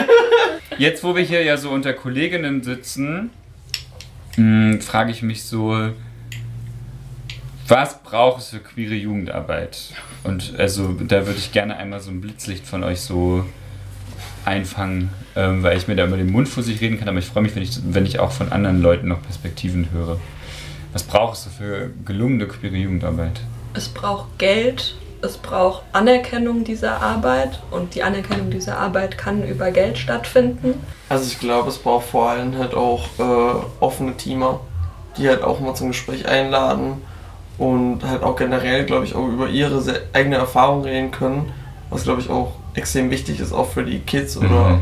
[LAUGHS] Jetzt, wo wir hier ja so unter Kolleginnen sitzen, mh, frage ich mich so, was braucht es für queere Jugendarbeit? Und also da würde ich gerne einmal so ein Blitzlicht von euch so einfangen, ähm, weil ich mir da immer den Mund vor sich reden kann, aber ich freue mich, wenn ich, wenn ich auch von anderen Leuten noch Perspektiven höre. Was braucht es so für gelungene queere Jugendarbeit? Es braucht Geld, es braucht Anerkennung dieser Arbeit und die Anerkennung dieser Arbeit kann über Geld stattfinden. Also ich glaube, es braucht vor allem halt auch äh, offene Teamer, die halt auch mal zum Gespräch einladen und halt auch generell, glaube ich, auch über ihre eigene Erfahrung reden können, was glaube ich auch extrem wichtig ist, auch für die Kids oder Mhm.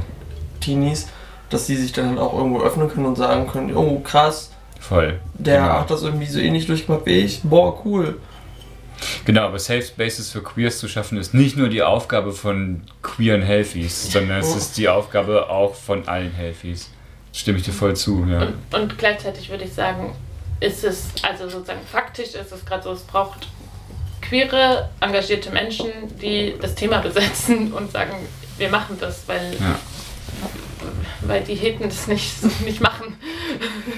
Teenies, dass die sich dann halt auch irgendwo öffnen können und sagen können, oh krass, Voll. der Genau. hat das irgendwie so ähnlich durchgemacht wie ich, boah, cool. Genau, aber Safe Spaces für Queers zu schaffen, ist nicht nur die Aufgabe von queeren Healthies, sondern es Oh. ist die Aufgabe auch von allen Healthies. Stimme ich dir voll zu, ja. Und, und gleichzeitig würde ich sagen, ist es, also sozusagen faktisch ist es gerade so, es braucht queere, engagierte Menschen, die das Thema besetzen und sagen, wir machen das, weil, Ja. Weil die Heten das nicht, [LAUGHS] nicht machen.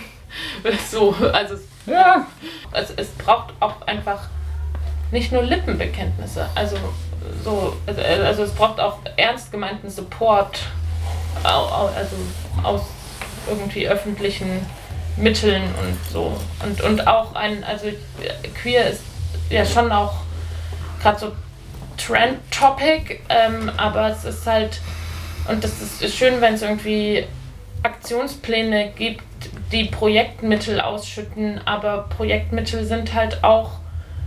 [LAUGHS] so, also es, Ja. es, es braucht auch einfach nicht nur Lippenbekenntnisse, also so, also, also es braucht auch ernst gemeinten Support, also aus irgendwie öffentlichen Mitteln und so. Und, und auch ein, also queer ist ja schon auch gerade so Trend-Topic, ähm, aber es ist halt, und das ist, schön, wenn es irgendwie Aktionspläne gibt, die Projektmittel ausschütten, aber Projektmittel sind halt auch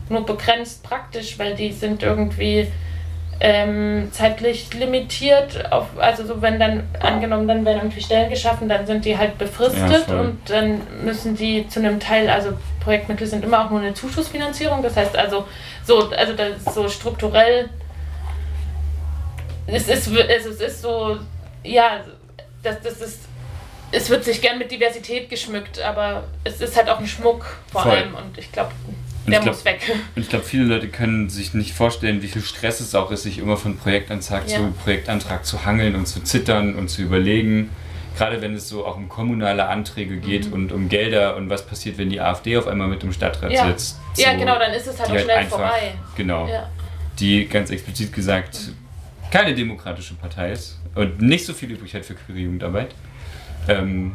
nur begrenzt praktisch, weil die sind irgendwie ähm, zeitlich limitiert. Auf, also so wenn dann angenommen, dann werden irgendwie Stellen geschaffen, dann sind die halt Ja, befristet voll. und dann müssen die zu einem Teil, also Projektmittel sind immer auch nur eine Zuschussfinanzierung. Das heißt also so, also das ist so strukturell. Es ist, es ist, so, ja, das, das ist es wird sich gern mit Diversität geschmückt, aber es ist halt auch ein Schmuck vor Voll. allem und ich glaube, der glaub- muss weg. [LAUGHS] Und ich glaube, viele Leute können sich nicht vorstellen, wie viel Stress es auch ist, sich immer von Projektantrag Ja. zu Projektantrag zu hangeln und zu zittern und zu überlegen. Gerade wenn es so auch um kommunale Anträge geht und um Gelder und was passiert, wenn die AfD auf einmal mit im Stadtrat Ja. sitzt. Ja, So, genau, dann ist es halt auch halt schnell einfach- vorbei. Genau. Ja. Die ganz explizit gesagt keine demokratische Partei ist und nicht so viel übrig hat für queere Jugendarbeit. Ähm,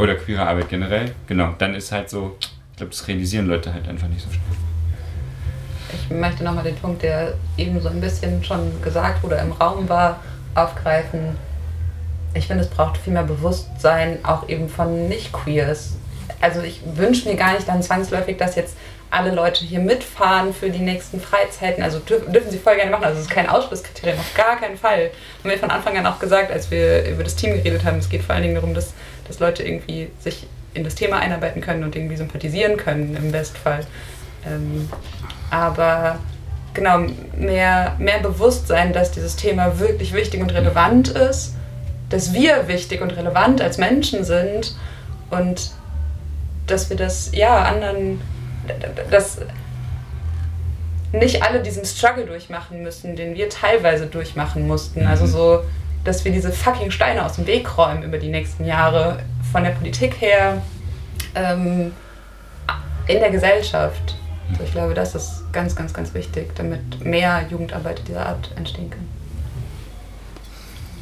oder queere Arbeit generell. Genau, dann ist halt so, ich glaube, das realisieren Leute halt einfach nicht so schnell. Ich möchte nochmal den Punkt, der eben so ein bisschen schon gesagt oder im Raum war, aufgreifen. Ich finde, es braucht viel mehr Bewusstsein, auch eben von Nicht-Queers. Also ich wünsche mir gar nicht dann zwangsläufig, dass jetzt alle Leute hier mitfahren für die nächsten Freizeiten. Also dürfen, sie voll gerne machen. Also es ist kein Ausschlusskriterium, auf gar keinen Fall. Haben wir von Anfang an auch gesagt, als wir über das Team geredet haben, es geht vor allen Dingen darum, dass, dass Leute irgendwie sich in das Thema einarbeiten können und irgendwie sympathisieren können im Bestfall. Ähm, aber genau, mehr, mehr Bewusstsein, dass dieses Thema wirklich wichtig und relevant ist, dass wir wichtig und relevant als Menschen sind und dass wir das, ja, anderen, dass nicht alle diesen Struggle durchmachen müssen, den wir teilweise durchmachen mussten. Also so, dass wir diese fucking Steine aus dem Weg räumen über die nächsten Jahre, von der Politik her, ähm, in der Gesellschaft. Also ich glaube, das ist ganz, ganz, ganz wichtig, damit mehr Jugendarbeit dieser Art entstehen kann.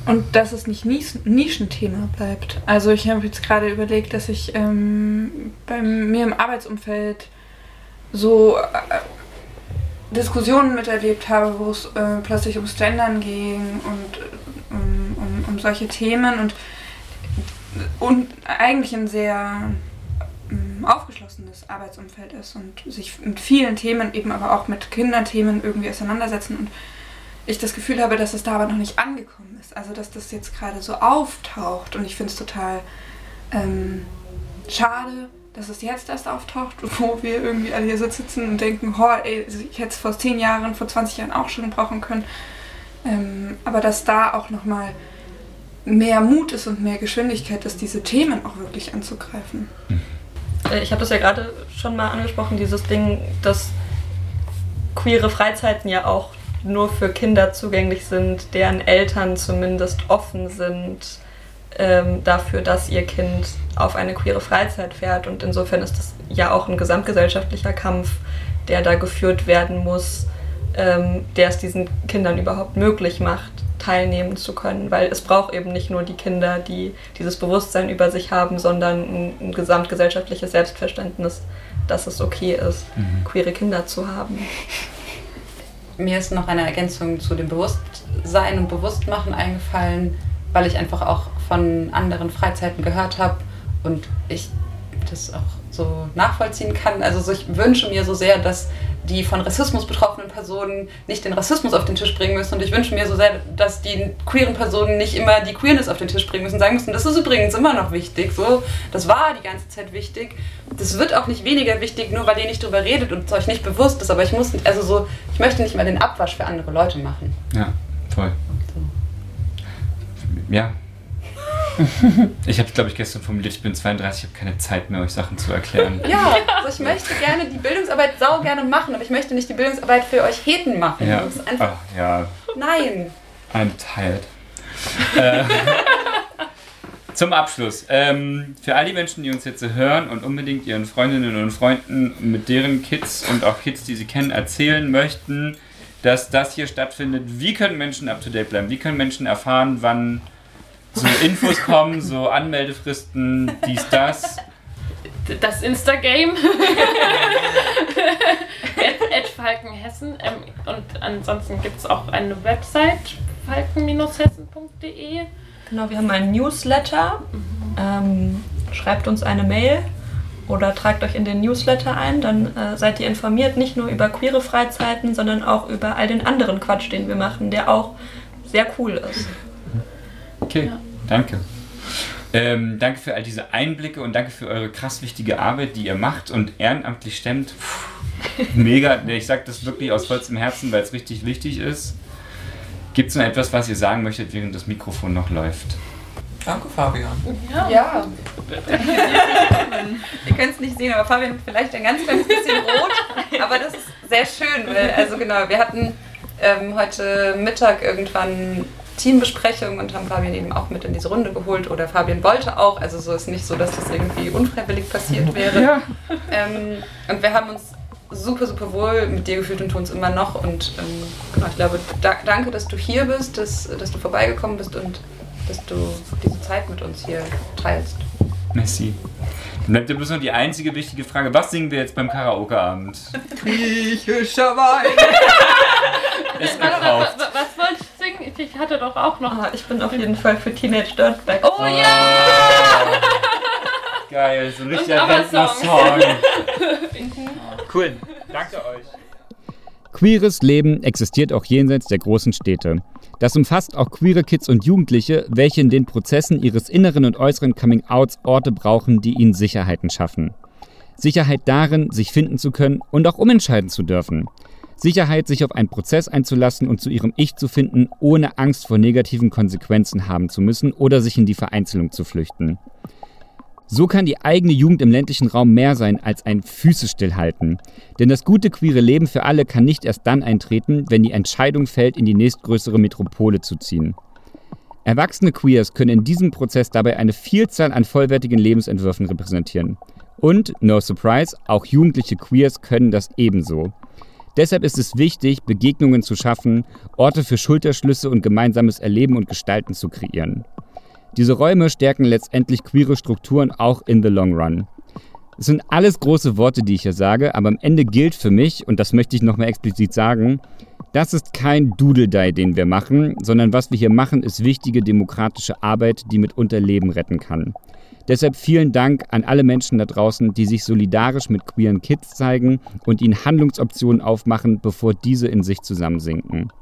Und dass es nicht Nis Nischenthema bleibt. Also ich habe jetzt gerade überlegt, dass ich ähm, bei mir im Arbeitsumfeld so äh, Diskussionen miterlebt habe, wo es äh, plötzlich ums Gendern ging und äh, um, um, um solche Themen und, und eigentlich ein sehr ähm, aufgeschlossenes Arbeitsumfeld ist und sich mit vielen Themen, eben aber auch mit Kinderthemen irgendwie auseinandersetzen und ich das Gefühl habe, dass es da aber noch nicht angekommen ist. Also dass das jetzt gerade so auftaucht und ich finde es total ähm, schade, dass es jetzt erst auftaucht, [LAUGHS] wo wir irgendwie alle hier so sitzen und denken, oh, ey, ich hätte es vor 10 Jahren, vor 20 Jahren auch schon brauchen können. Ähm, aber dass da auch nochmal mehr Mut ist und mehr Geschwindigkeit ist, diese Themen auch wirklich anzugreifen. Äh, Ich habe das ja gerade schon mal angesprochen, dieses Ding, dass queere Freizeiten ja auch nur für Kinder zugänglich sind, deren Eltern zumindest offen sind ähm, dafür, dass ihr Kind auf eine queere Freizeit fährt. Und insofern ist das ja auch ein gesamtgesellschaftlicher Kampf, der da geführt werden muss, ähm, der es diesen Kindern überhaupt möglich macht, teilnehmen zu können. Weil es braucht eben nicht nur die Kinder, die dieses Bewusstsein über sich haben, sondern ein, ein gesamtgesellschaftliches Selbstverständnis, dass es okay ist, queere Kinder zu haben. Mir ist noch eine Ergänzung zu dem Bewusstsein und Bewusstmachen eingefallen, weil ich einfach auch von anderen Freizeiten gehört habe und ich das auch so nachvollziehen kann. Also so, ich wünsche mir so sehr, dass die von Rassismus betroffenen Personen nicht den Rassismus auf den Tisch bringen müssen und ich wünsche mir so sehr, dass die queeren Personen nicht immer die Queerness auf den Tisch bringen müssen, sagen müssen, das ist übrigens immer noch wichtig, so, das war die ganze Zeit wichtig. Das wird auch nicht weniger wichtig, nur weil ihr nicht drüber redet und es euch nicht bewusst ist, aber ich muss, also so, ich möchte nicht mal den Abwasch für andere Leute machen. Ja, voll. Ja. [LAUGHS] Ich habe glaube ich, gestern formuliert, ich bin 32, ich habe keine Zeit mehr, euch Sachen zu erklären. [LAUGHS] Ja, also ich möchte gerne die Bildungsarbeit sau gerne machen, aber ich möchte nicht die Bildungsarbeit für euch Heten machen. Ja. Das ist einfach, Ach, ja, nein. I'm tired. [LAUGHS] äh, zum Abschluss. Ähm, für all die Menschen, die uns jetzt hören und unbedingt ihren Freundinnen und Freunden mit deren Kids und auch Kids, die sie kennen, erzählen möchten, dass das hier stattfindet. Wie können Menschen up to date bleiben? Wie können Menschen erfahren, wann so Infos kommen, so Anmeldefristen, dies, das? Das Instagame. at, at Falkenhessen. Ähm, und ansonsten gibt es auch eine Website, falken-hessen.de. Genau, wir haben einen Newsletter. Ähm, schreibt uns eine Mail oder tragt euch in den Newsletter ein. Dann äh, seid ihr informiert nicht nur über queere Freizeiten, sondern auch über all den anderen Quatsch, den wir machen, der auch sehr cool ist. Okay, danke. Ähm, danke für all diese Einblicke und danke für eure krass wichtige Arbeit, die ihr macht und ehrenamtlich stemmt. Puh, mega. Ich sage das wirklich aus vollstem Herzen, weil es richtig wichtig ist. Gibt es noch etwas, was ihr sagen möchtet, während das Mikrofon noch läuft? Danke, Fabian. Ja. Ja. Ihr könnt es nicht sehen, aber Fabian hat vielleicht ein ganz kleines bisschen rot. Aber das ist sehr schön, weil, also genau, wir hatten ähm, heute Mittag irgendwann Teambesprechung und haben Fabian eben auch mit in diese Runde geholt. Oder Fabian wollte auch. Also so ist nicht so, dass das irgendwie unfreiwillig passiert wäre. [LAUGHS] Ähm, und wir haben uns super, super wohl mit dir gefühlt und tun es immer noch. Und ähm, genau, ich glaube, da, danke, dass du hier bist, dass, dass du vorbeigekommen bist und dass du diese Zeit mit uns hier teilst. Merci. Dann bleibt ja bloß noch die einzige wichtige Frage. Was singen wir jetzt beim Karaoke-Abend? Griechischer Wein. Ist Was, gekauft. was, was wollte ich hatte doch auch noch. Ah, ich bin auf jeden Fall für Teenage Dirtbag. Oh ja! [LAUGHS] Geil, so ein richtiger aber Rentner-Song. [LAUGHS] Cool. Danke euch. Queeres Leben existiert auch jenseits der großen Städte. Das umfasst auch queere Kids und Jugendliche, welche in den Prozessen ihres inneren und äußeren Coming-outs Orte brauchen, die ihnen Sicherheiten schaffen. Sicherheit darin, sich finden zu können und auch umentscheiden zu dürfen. Sicherheit, sich auf einen Prozess einzulassen und zu ihrem Ich zu finden, ohne Angst vor negativen Konsequenzen haben zu müssen oder sich in die Vereinzelung zu flüchten. So kann die eigene Jugend im ländlichen Raum mehr sein als ein Füße stillhalten. Denn das gute queere Leben für alle kann nicht erst dann eintreten, wenn die Entscheidung fällt, in die nächstgrößere Metropole zu ziehen. Erwachsene Queers können in diesem Prozess dabei eine Vielzahl an vollwertigen Lebensentwürfen repräsentieren. Und, no surprise, auch jugendliche Queers können das ebenso. Deshalb ist es wichtig, Begegnungen zu schaffen, Orte für Schulterschlüsse und gemeinsames Erleben und Gestalten zu kreieren. Diese Räume stärken letztendlich queere Strukturen auch in the long run. Es sind alles große Worte, die ich hier sage, aber am Ende gilt für mich, und das möchte ich nochmal explizit sagen, das ist kein Doodle-Die, den wir machen, sondern was wir hier machen, ist wichtige demokratische Arbeit, die mitunter Leben retten kann. Deshalb vielen Dank an alle Menschen da draußen, die sich solidarisch mit queeren Kids zeigen und ihnen Handlungsoptionen aufmachen, bevor diese in sich zusammensinken.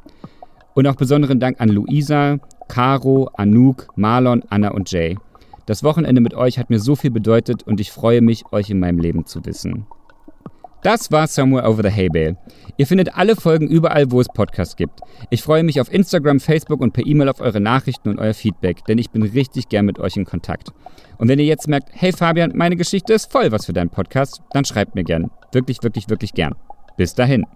Und auch besonderen Dank an Luisa, Caro, Anouk, Marlon, Anna und Jay. Das Wochenende mit euch hat mir so viel bedeutet und ich freue mich, euch in meinem Leben zu wissen. Das war Somewhere Over the Hay Bale. Ihr findet alle Folgen überall, wo es Podcasts gibt. Ich freue mich auf Instagram, Facebook und per E-Mail auf eure Nachrichten und euer Feedback, denn ich bin richtig gern mit euch in Kontakt. Und wenn ihr jetzt merkt, hey Fabian, meine Geschichte ist voll was für deinen Podcast, dann schreibt mir gern. Wirklich, wirklich, wirklich gern. Bis dahin.